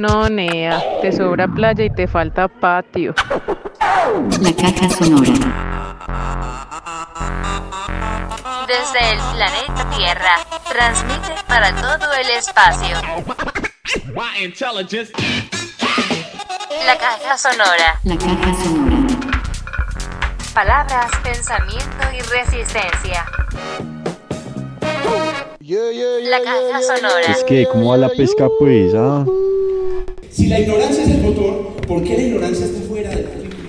No, Nea, te sobra playa y te falta patio. La caja sonora. Desde el planeta Tierra, transmite para todo el espacio. La caja sonora. La caja sonora. Palabras, pensamiento y resistencia. La caja sonora. Es que, ¿cómo va la pesca, pues? Ah? Si la ignorancia es el motor, ¿por qué la ignorancia está fuera de la película?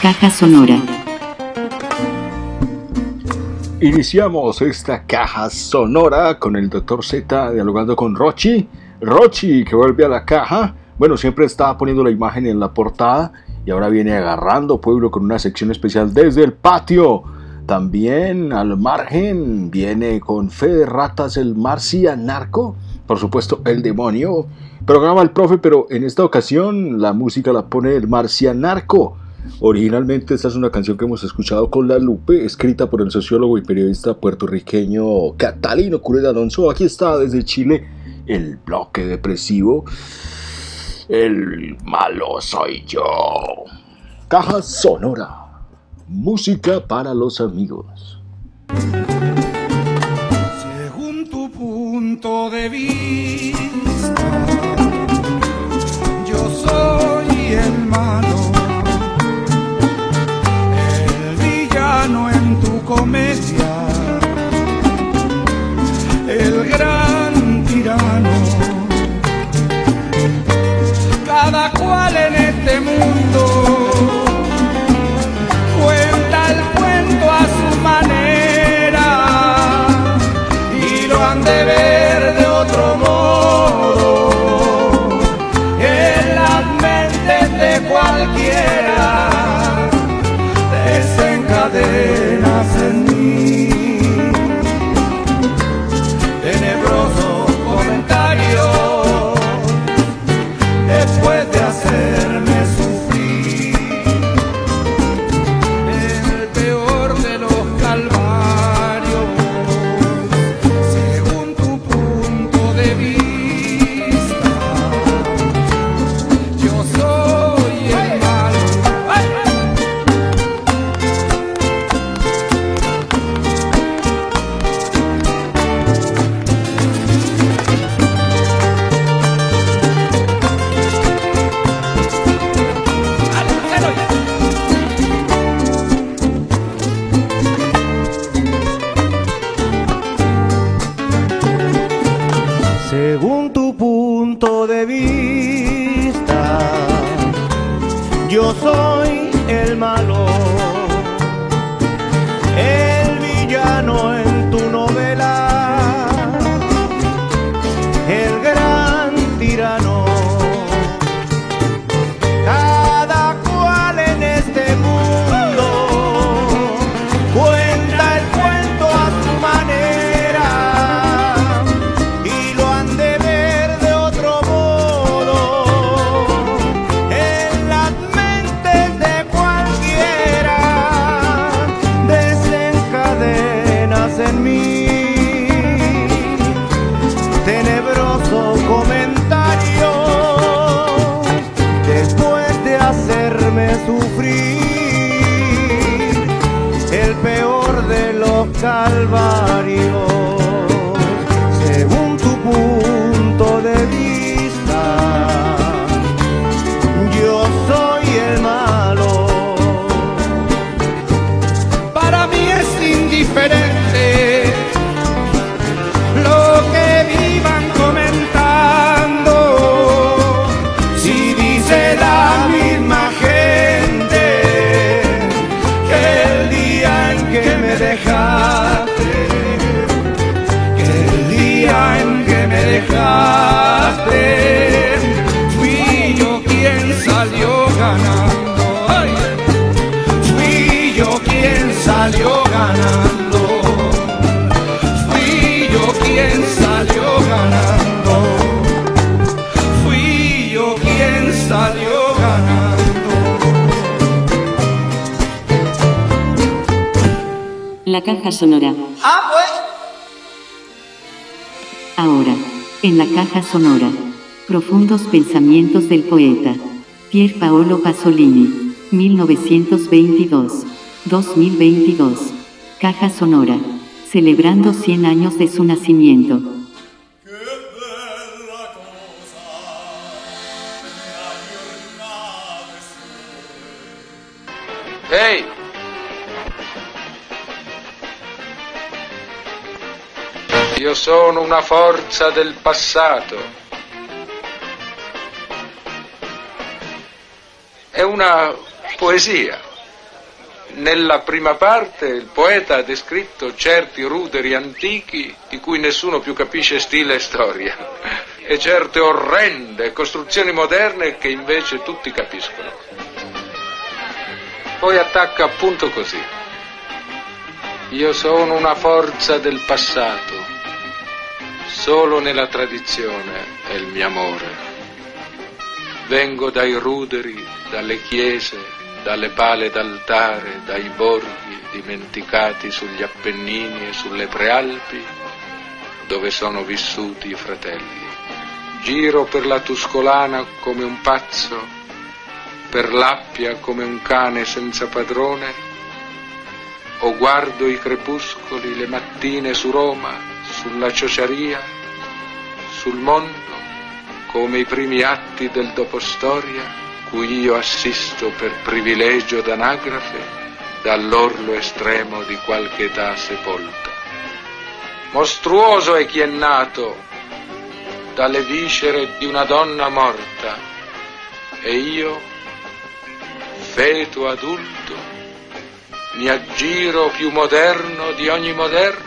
Caja sonora. Iniciamos esta caja sonora con el Dr. Z dialogando con Rochi. Rochi, que vuelve a la caja. Bueno, siempre estaba poniendo la imagen en la portada y ahora viene agarrando pueblo con una sección especial desde el patio. También al margen viene con fe de ratas el marcianarco, por supuesto el demonio. Programa el profe, pero en esta ocasión la música la pone el marcianarco. Originalmente esta es una canción que hemos escuchado con la Lupe, escrita por el sociólogo y periodista puertorriqueño Catalino Cureda Alonso. Aquí está desde Chile el bloque depresivo. El malo soy yo. Caja sonora. Música para los amigos. Según tu punto de vista, mundo los En la caja sonora. Profundos pensamientos del poeta. Pier Paolo Pasolini. 1922-2022. Caja Sonora. Celebrando 100 años de su nacimiento. Sono una forza del passato. È una poesia. Nella prima parte il poeta ha descritto certi ruderi antichi di cui nessuno più capisce stile e storia e certe orrende costruzioni moderne che invece tutti capiscono. Poi attacca appunto così. Io sono una forza del passato, solo nella tradizione è il mio amore. Vengo dai ruderi, dalle chiese, dalle pale d'altare, dai borghi dimenticati sugli Appennini e sulle Prealpi, dove sono vissuti i fratelli. Giro per la Tuscolana come un pazzo, per l'Appia come un cane senza padrone, o guardo i crepuscoli le mattine su Roma, sulla ciociaria, sul mondo, come i primi atti del dopostoria, cui io assisto per privilegio d'anagrafe dall'orlo estremo di qualche età sepolta. Mostruoso è chi è nato dalle viscere di una donna morta e io, feto adulto, mi aggiro più moderno di ogni moderno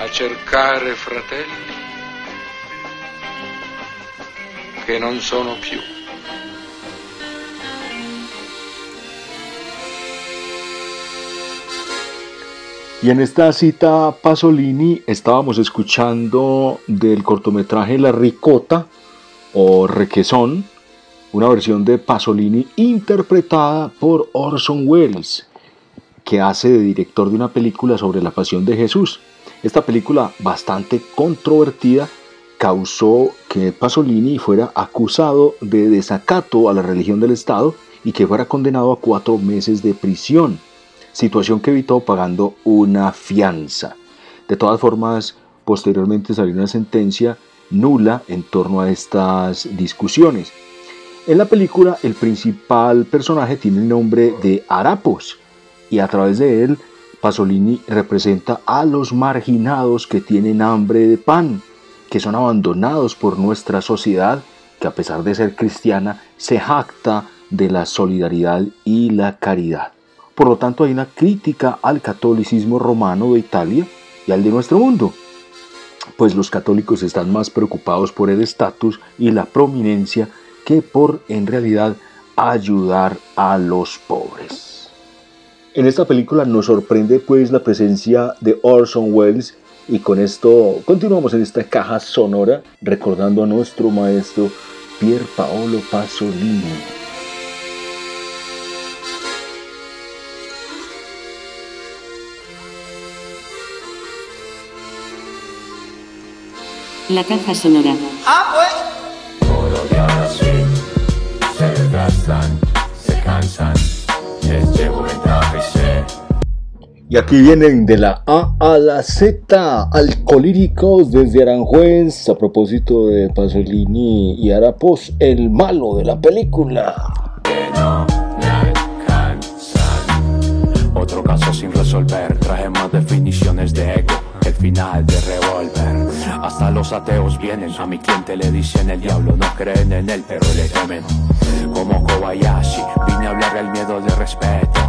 a cercare fratelli che non sono più. Y en esta cita Pasolini estábamos escuchando del cortometraje La Ricota o Requesón, una versión de Pasolini interpretada por Orson Welles, que hace de director de una película sobre la pasión de Jesús. Esta película bastante controvertida causó que Pasolini fuera acusado de desacato a la religión del Estado y que fuera condenado a cuatro meses de prisión situación que evitó pagando una fianza. De todas formas, posteriormente salió una sentencia nula en torno a estas discusiones. En la película, el principal personaje tiene el nombre de Arapos y a través de él, Pasolini representa a los marginados que tienen hambre de pan, que son abandonados por nuestra sociedad, que a pesar de ser cristiana, se jacta de la solidaridad y la caridad. Por lo tanto, hay una crítica al catolicismo romano de Italia y al de nuestro mundo, pues los católicos están más preocupados por el estatus y la prominencia que por en realidad ayudar a los pobres. En esta película nos sorprende pues la presencia de Orson Welles y con esto continuamos en esta caja sonora recordando a nuestro maestro Pier Paolo Pasolini. La caja sonora. Ah, pues. Todos se desgastan, se cansan, les llevo. Y aquí vienen de la A a la Z, alcohólicos desde Aranjuez, a propósito de Pasolini y Arapos, el malo de la película. que no me alcanzan. Otro caso sin resolver, traje más definiciones de ego. El final de Revolver. Hasta los ateos vienen, a mi cliente le dicen el diablo, no creen en él, pero le temen. Como Kobayashi, vine a hablar del miedo de respeto.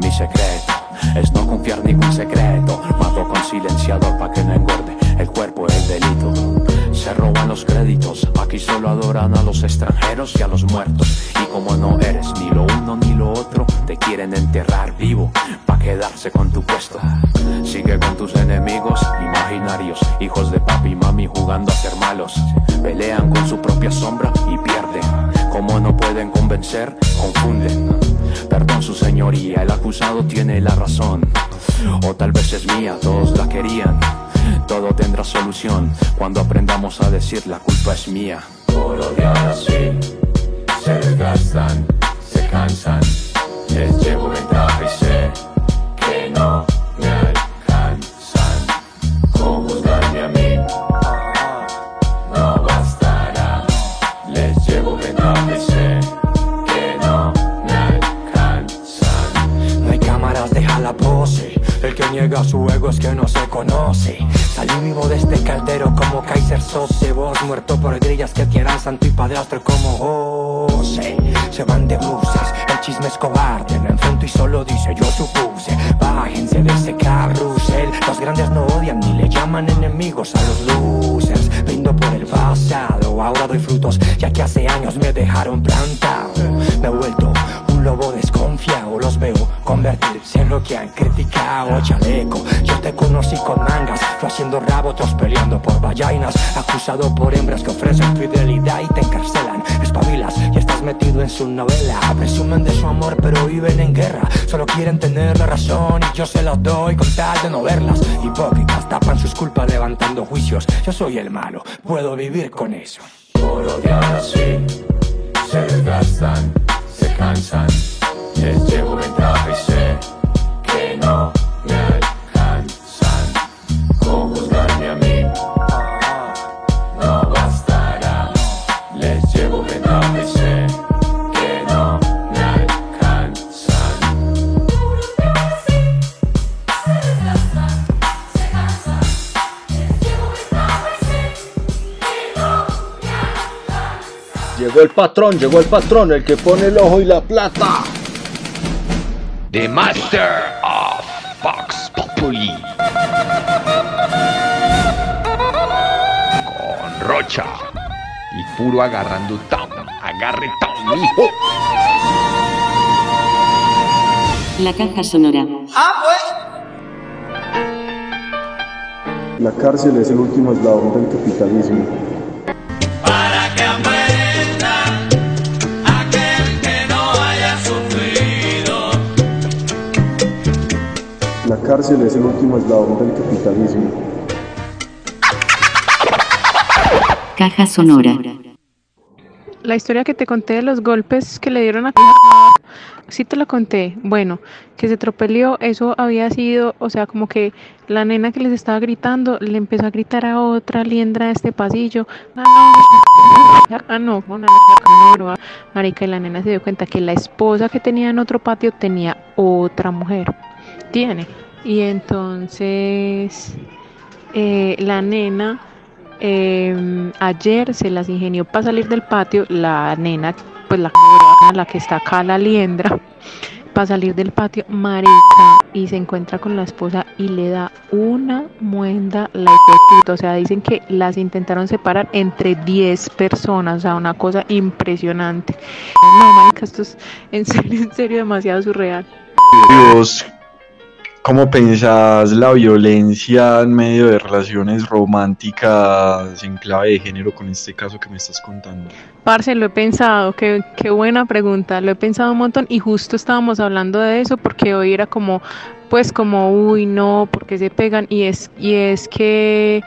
Mi secreto es no confiar ningún secreto. Mato con silenciador pa' que no engorde el cuerpo el delito. Se roban los créditos, aquí solo adoran a los extranjeros y a los muertos. Y como no eres ni lo uno ni lo otro, te quieren enterrar vivo pa' quedarse con tu puesto. Sigue con tus enemigos imaginarios, hijos de papi y mami jugando a ser malos. Pelean con su propia sombra y pierden. Como no pueden convencer, confunden. Perdón su señoría, el acusado tiene la razón. O tal vez es mía, todos la querían. Todo tendrá solución cuando aprendamos a decir la culpa es mía. Por odiar así, se desgastan, se cansan, les llevo ventaja y sé niega su ego es que no se conoce. Salí vivo de este caldero como Kaiser Sose. Vos muerto por grillas que quieran santo y padrastro como José. Se van de blusas, el chisme es cobarde. Me enfrento y solo dice yo supuse. Bájense de ese carrusel. Los grandes no odian ni le llaman enemigos a los losers. Brindo por el pasado, ahora doy frutos ya que hace años me dejaron plantado. Me he vuelto en lo que han criticado. Chaleco, yo te conocí con mangas, tú haciendo rabo, otros peleando por vallainas. Acusado por hembras que ofrecen fidelidad y te encarcelan. Espabilas y estás metido en su novela. Presumen de su amor, pero viven en guerra. Solo quieren tener la razón y yo se la doy con tal de no verlas. Hipócritas tapan sus culpas levantando juicios. Yo soy el malo, puedo vivir con eso. Por odiar así, se desgastan, se cansan. Les llevo ventaja y sé no me alcanzan. Con juzgarme a mí, no bastará. Les llevo ventaja y sé que no me alcanzan. Llegó el patrón, llegó el patrón, el que pone el ojo y la plata. The Master Con Rocha. Y puro agarrando town. Agarre town, mijo. La caja sonora. La cárcel es el último eslabón del capitalismo. La cárcel es el último eslabón del capitalismo. Caja sonora. La historia que te conté de los golpes que le dieron a... Sí te la conté. Bueno, que se tropelió, eso había sido, o sea, como que la nena que les estaba gritando le empezó a gritar a otra liendra de este pasillo. Ah, no, ah, no, una no, marica, y la nena se dio cuenta que la esposa que tenía en otro patio tenía otra mujer. Tiene. Y entonces eh, la nena eh, ayer se las ingenió para salir del patio, la nena, pues la la que está acá, la liendra, para salir del patio, marica, y se encuentra con la esposa y le da una muenda la. O sea, dicen que las intentaron separar entre 10 personas, o sea, una cosa impresionante. No, marica, esto es en serio, en serio, demasiado surreal. Dios, ¿cómo pensás la violencia en medio de relaciones románticas en clave de género con este caso que me estás contando? Parce, lo he pensado, qué, qué buena pregunta, lo he pensado un montón y justo estábamos hablando de eso porque hoy era como, pues como, uy, no, porque se pegan y es, y es que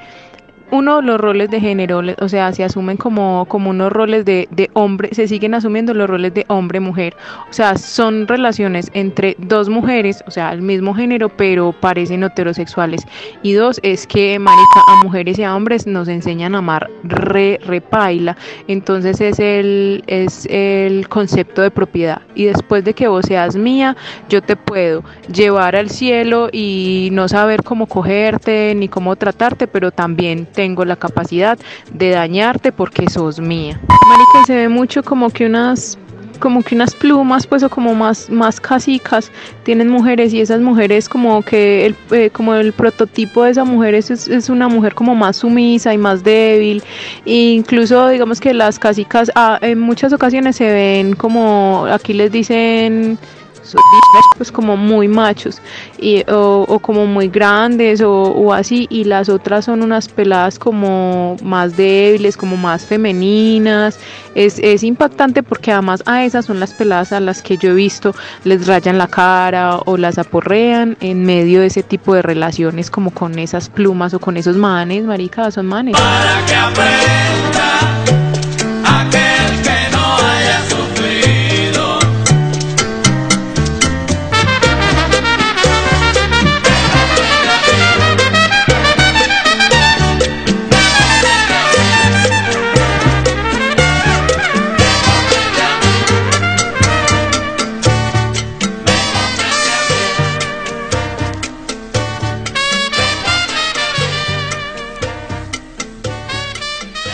uno, los roles de género, o sea, se asumen como, como unos roles de, hombre, se siguen asumiendo los roles de hombre-mujer. O sea, son relaciones entre dos mujeres, o sea, el mismo género, pero parecen heterosexuales. Y dos, es que, marica, a mujeres y a hombres nos enseñan a amar re, repaila. Entonces es el, es el concepto de propiedad. Y después de que vos seas mía, yo te puedo llevar al cielo y no saber cómo cogerte ni cómo tratarte, pero también tengo la capacidad de dañarte porque sos mía. Marica, se ve mucho como que unas como que unas plumas pues o como más más casicas tienen mujeres y esas mujeres como que el, eh, como el prototipo de esa mujer es, es, una mujer como más sumisa y más débil e incluso digamos que las casicas ah, en muchas ocasiones se ven como aquí les dicen pues como muy machos, y, o, o como muy grandes o, o así, y las otras son unas peladas como más débiles, como más femeninas. Es, es impactante porque además a esas son las peladas a las que yo he visto les rayan la cara o las aporrean en medio de ese tipo de relaciones como con esas plumas o con esos manes, marica, son manes. Para que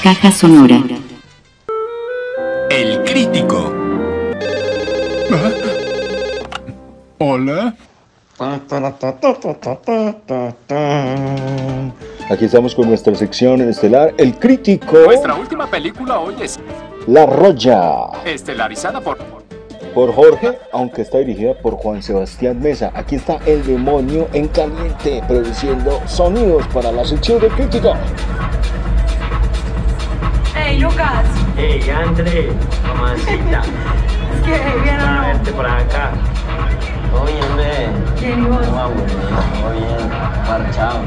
Caja sonora. El crítico. Hola. Aquí estamos con nuestra sección estelar, El Crítico, Nuestra última película hoy es La Roya, estelarizada por por Jorge, aunque está dirigida por Juan Sebastián Mesa. Aquí está el demonio en caliente, produciendo sonidos para la sección del Crítico. Hey, Lucas. Hey, André, mamacita. ¿Qué? ¿Bien o Para no? verte por acá. Todo bien, ve. Bien, ¿y vos? No, güey. Todo bien. Marchado.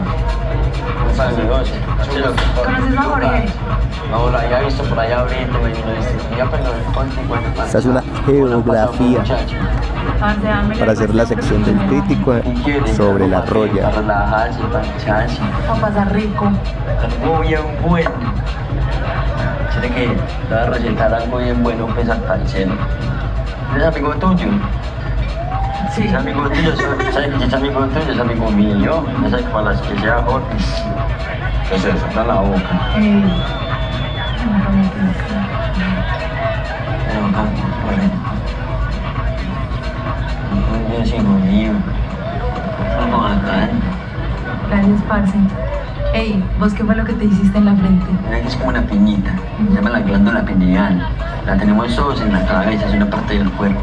¿Cómo está el negocio? Que ¿Conoces a Jorge? No, lo había visto por allá ahorita, me vino. Ya pero con 50 Esta es una geografía para hacer la sección del crítico sobre la roya. Para relajarse, para echarse. Para pasar rico. Algo bien que te voy a recetar algo bien bueno, pues al. ¿Es amigo tuyo? Sí. Es amigo tuyo, ¿sabes que es amigo tuyo? Es amigo mío. No sé para las que sea Jorge. Entonces, está la boca. ¿eh? Gracias, parce. Ey, ¿vos qué fue lo que te hiciste en la frente? Mira que es como una piñita, se llama la glándula pineal. La tenemos todos en la cabeza, es una parte del cuerpo.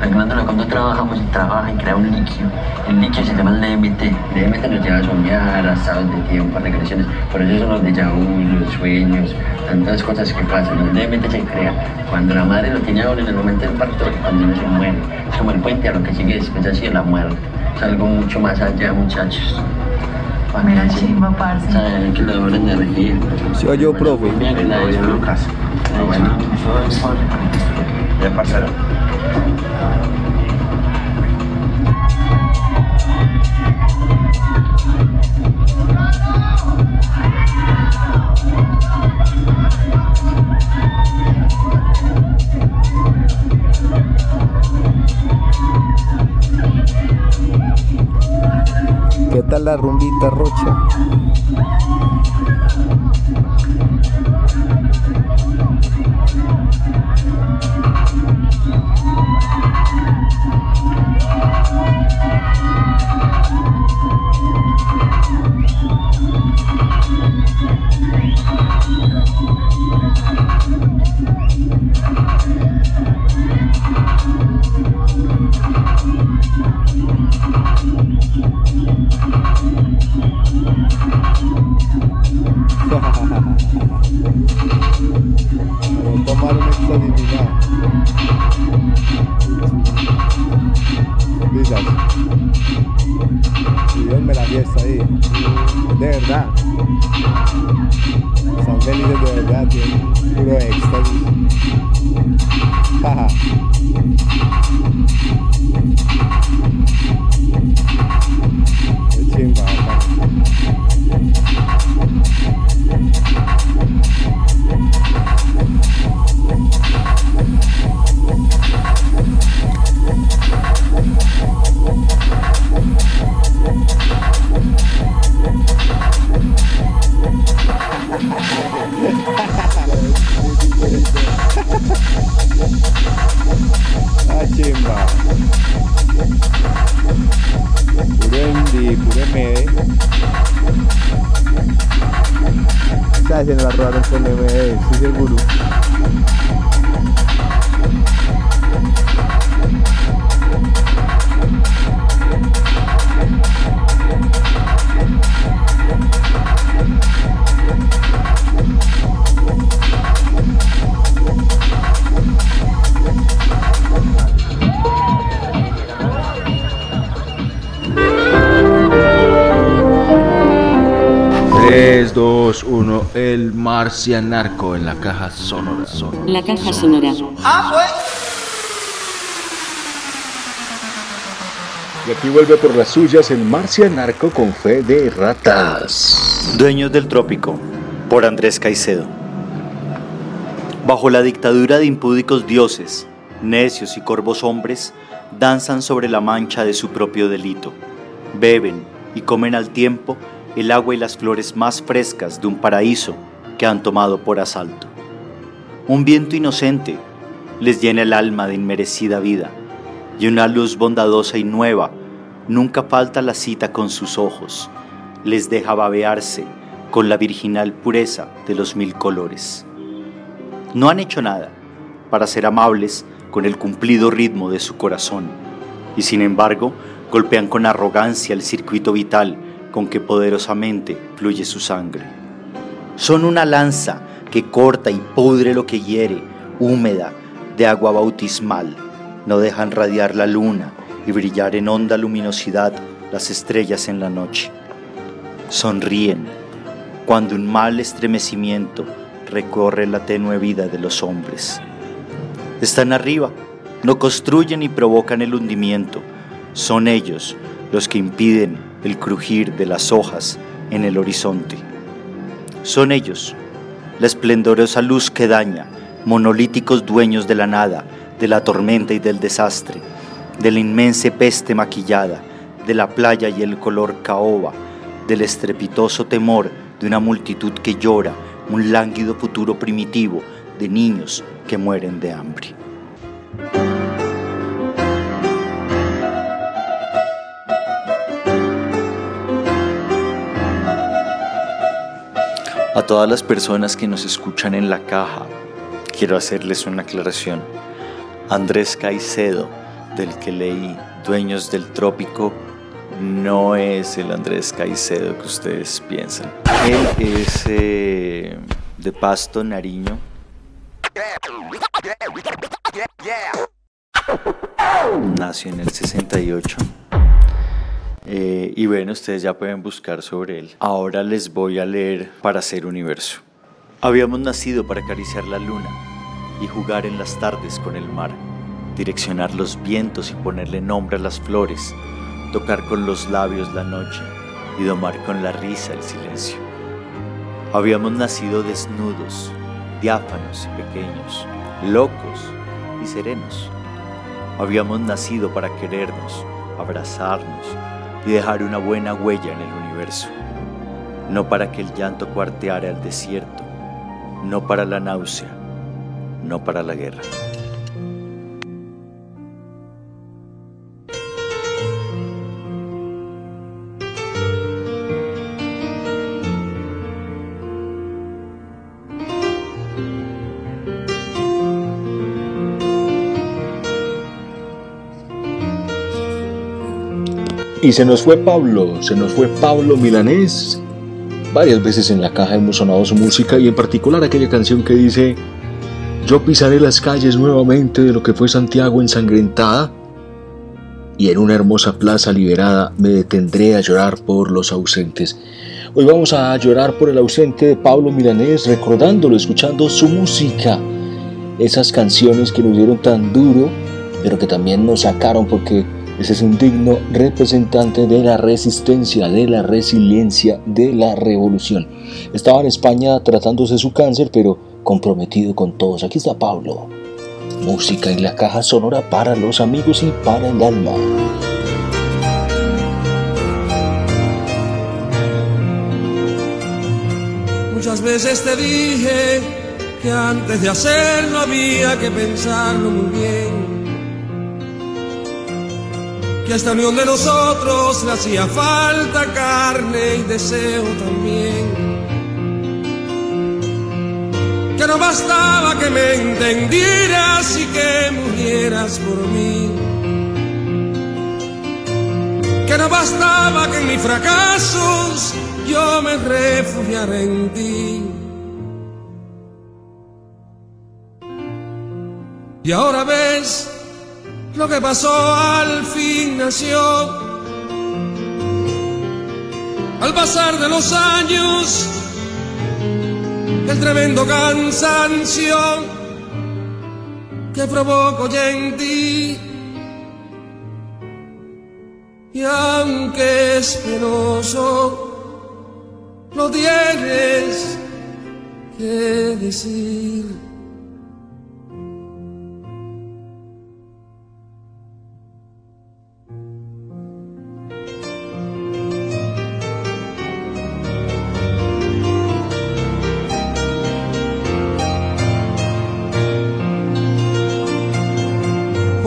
La glándula cuando trabajamos trabaja y crea un líquido. El líquido se llama el DMT. El DMT nos lleva a soñar, a estados de tiempo, a regresiones. Por eso son los déjà vu, los sueños, tantas cosas que pasan. El DMT se crea cuando la madre lo tiene a uno en el momento del parto, cuando uno se muere. Es como el puente a lo que sigue después así de la muerte. Es algo mucho más allá, muchachos. Mira, chimba, parce. Que le energía. Sí, yo, profe. Bien, que la de Lucas. Ah, bueno. Ya, parcero. La rumbita rocha? Dios me la fiesta ahí. De verdad. Son felices de verdad, tienen puro éxtasis. Jaja. Chimba. Puro indie, puro MD. ¿Sabes? Se nos la robaron con MD, estoy seguro. 2, 1. El marcianarco en la caja sonora. La caja sonora. Y aquí vuelve por las suyas el marcianarco con fe de ratas. Dueños del Trópico, por Andrés Caicedo. Bajo la dictadura de impúdicos dioses, necios y corvos hombres, danzan sobre la mancha de su propio delito. Beben y comen al tiempo el agua y las flores más frescas de un paraíso que han tomado por asalto. Un viento inocente les llena el alma de inmerecida vida y una luz bondadosa y nueva nunca falta la cita con sus ojos, les deja babearse con la virginal pureza de los mil colores. No han hecho nada para ser amables con el cumplido ritmo de su corazón y sin embargo golpean con arrogancia el circuito vital con que poderosamente fluye su sangre. Son una lanza que corta y pudre lo que hiere, húmeda, de agua bautismal. No dejan radiar la luna y brillar en honda luminosidad las estrellas en la noche. Sonríen cuando un mal estremecimiento recorre la tenue vida de los hombres. Están arriba, no construyen y provocan el hundimiento. Son ellos los que impiden el crujir de las hojas en el horizonte. Son ellos, la esplendorosa luz que daña, monolíticos dueños de la nada, de la tormenta y del desastre, de la inmensa peste maquillada, de la playa y el color caoba, del estrepitoso temor de una multitud que llora un lánguido futuro primitivo de niños que mueren de hambre. A todas las personas que nos escuchan en la caja, quiero hacerles una aclaración. Andrés Caicedo, del que leí Dueños del Trópico, no es el Andrés Caicedo que ustedes piensan. Él es eh, de Pasto, Nariño. Nació en el 68. Eh, y bueno, ustedes ya pueden buscar sobre él. Ahora les voy a leer para ser universo. Habíamos nacido para acariciar la luna y jugar en las tardes con el mar, direccionar los vientos y ponerle nombre a las flores, tocar con los labios la noche y domar con la risa el silencio. Habíamos nacido desnudos, diáfanos y pequeños, locos y serenos. Habíamos nacido para querernos, abrazarnos y dejar una buena huella en el universo. No para que el llanto cuarteara el desierto, no para la náusea, no para la guerra. Y se nos fue Pablo, se nos fue Pablo Milanés. Varias veces en la caja hemos sonado su música y en particular aquella canción que dice Yo pisaré las calles nuevamente de lo que fue Santiago ensangrentada y en una hermosa plaza liberada me detendré a llorar por los ausentes. Hoy vamos a llorar por el ausente de Pablo Milanés, recordándolo, escuchando su música. Esas canciones que nos dieron tan duro, pero que también nos sacaron porque ese es un digno representante de la resistencia, de la resiliencia, de la revolución. Estaba en España tratándose su cáncer, pero comprometido con todos. Aquí está Pablo. Música en la caja sonora para los amigos y para el alma. Muchas veces te dije que antes de hacerlo había que pensarlo muy bien que a esta unión de nosotros le hacía falta carne y deseo también. Que no bastaba que me entendieras y que murieras por mí. Que no bastaba que en mis fracasos yo me refugiara en ti. Y ahora ves lo que pasó al fin nació. Al pasar de los años, el tremendo cansancio que provoco ya en ti. Y aunque es penoso, lo tienes que decir.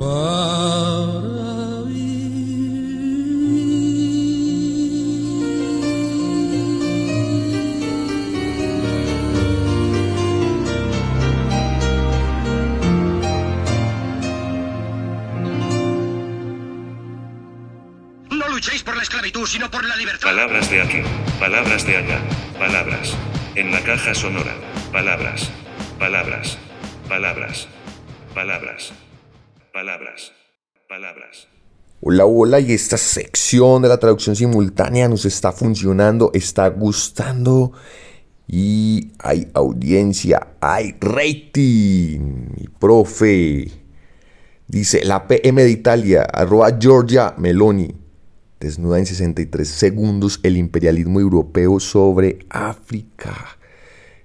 No luchéis por la esclavitud, sino por la libertad. Palabras de aquí, palabras de allá, palabras. En la caja sonora, palabras, palabras, palabras, palabras, palabras, palabras. Hola, hola, y esta sección de la traducción simultánea nos está funcionando, está gustando y hay audiencia, hay rating. Mi profe dice la PM de Italia, arroba Giorgia Meloni, desnuda en 63 segundos el imperialismo europeo sobre África.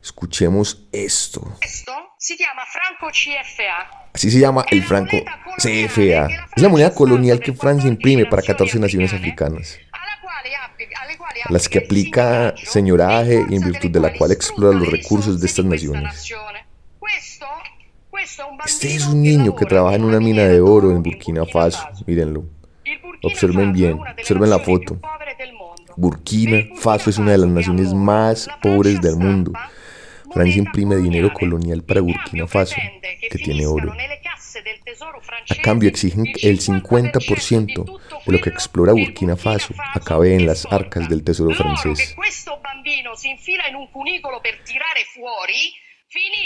Escuchemos esto. Questo si chiama franco CFA. Así se llama el franco CFA. Es la moneda colonial que Francia imprime para 14 naciones africanas, a las que aplica señoraje y en virtud de la cual explora los recursos de estas naciones. Este es un niño que trabaja en una mina de oro en Burkina Faso, mírenlo. Observen bien, observen la foto. Burkina Faso es una de las naciones más pobres del mundo. Francia imprime dinero colonial para Burkina Faso, que tiene oro. A cambio exigen que el 50% de lo que explora Burkina Faso acabe en las arcas del tesoro francés.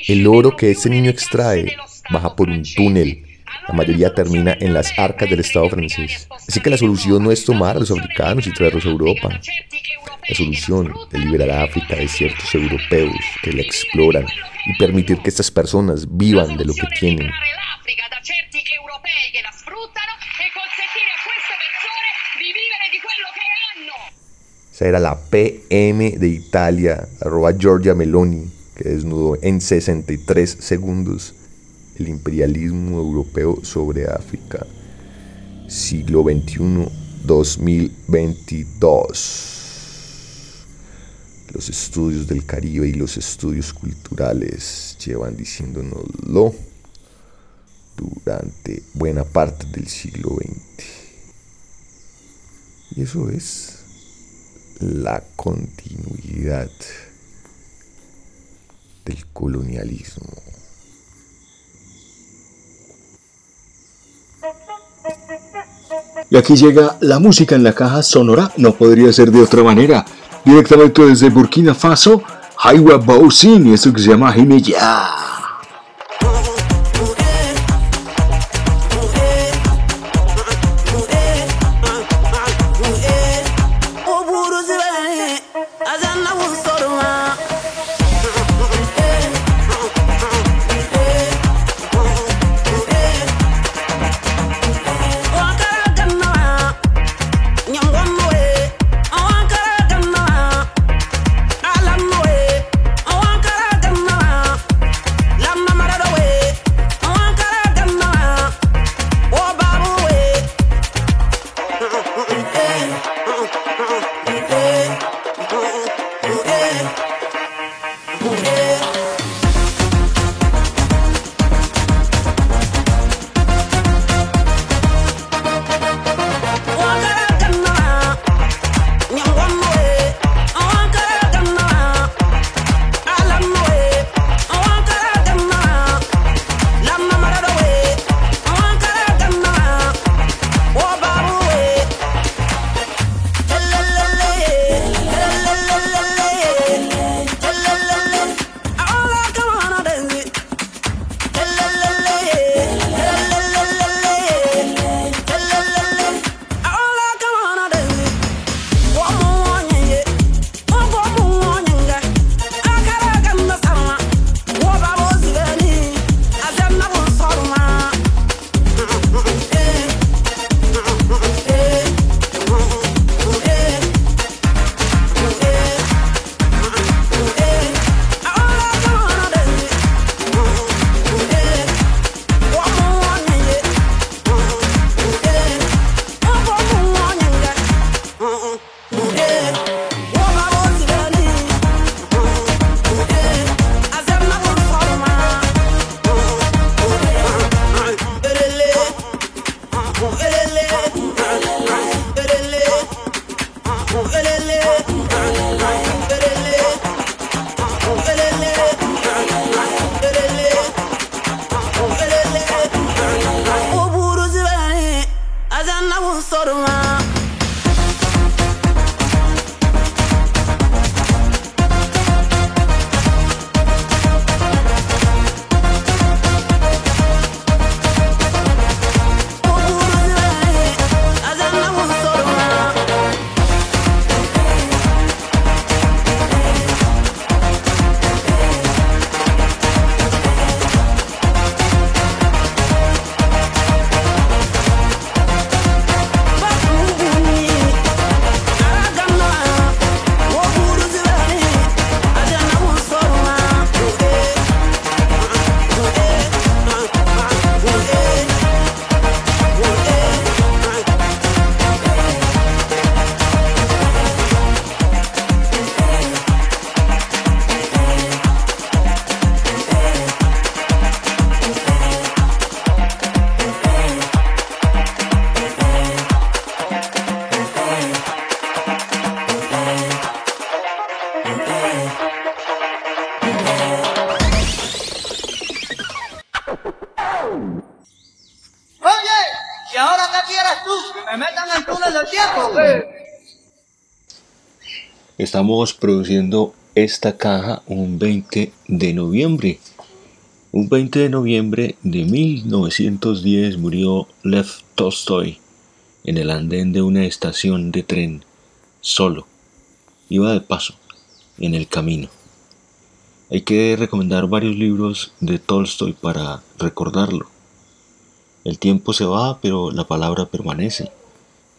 El oro que este niño extrae baja por un túnel. La mayoría termina en las arcas del Estado francés. Así que la solución no es tomar a los africanos y traerlos a Europa. La solución es liberar a África de ciertos europeos que la exploran y permitir que estas personas vivan de lo que tienen. Esa era la PM de Italia, arroba Giorgia Meloni, que desnudó en 63 segundos el imperialismo europeo sobre África. Siglo XXI, 2022. Los estudios del Caribe y los estudios culturales llevan diciéndonoslo durante buena parte del siglo XX. Y eso es la continuidad del colonialismo. Y aquí llega la música en la caja sonora, no podría ser de otra manera. Directamente desde Burkina Faso, Haiwa Bausin y esto que se llama Himeya. Estamos produciendo esta caja un 20 de noviembre. Un 20 de noviembre de 1910 murió Lev Tolstoy en el andén de una estación de tren, solo. Iba de paso, en el camino. Hay que recomendar varios libros de Tolstoy para recordarlo. El tiempo se va, pero la palabra permanece.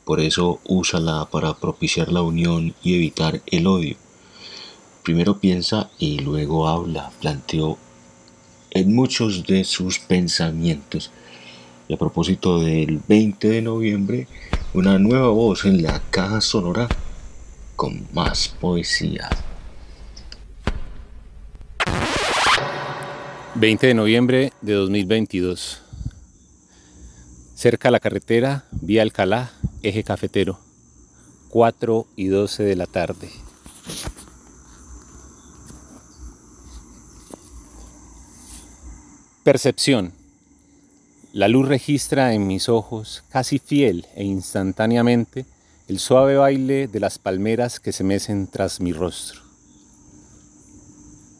Por eso úsala para propiciar la unión y evitar el odio. Primero piensa y luego habla, planteó en muchos de sus pensamientos. Y a propósito del 20 de noviembre, una nueva voz en la caja sonora con más poesía. 20 de noviembre de 2022. Cerca a la carretera, vía Alcalá, eje cafetero. 4 y 12 de la tarde. Percepción. La luz registra en mis ojos, casi fiel e instantáneamente, el suave baile de las palmeras que se mecen tras mi rostro.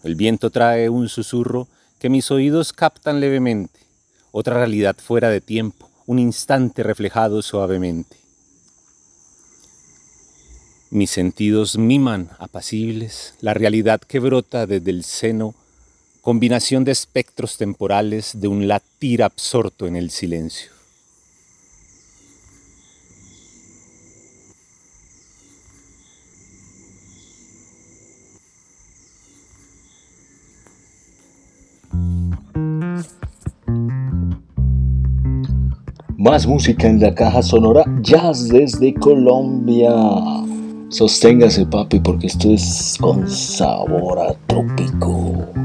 El viento trae un susurro que mis oídos captan levemente, otra realidad fuera de tiempo, un instante reflejado suavemente. Mis sentidos miman apacibles la realidad que brota desde el seno, combinación de espectros temporales de un latir absorto en el silencio. Más música en la caja sonora, jazz desde Colombia. Sosténgase papi porque esto es con sabor a trópico.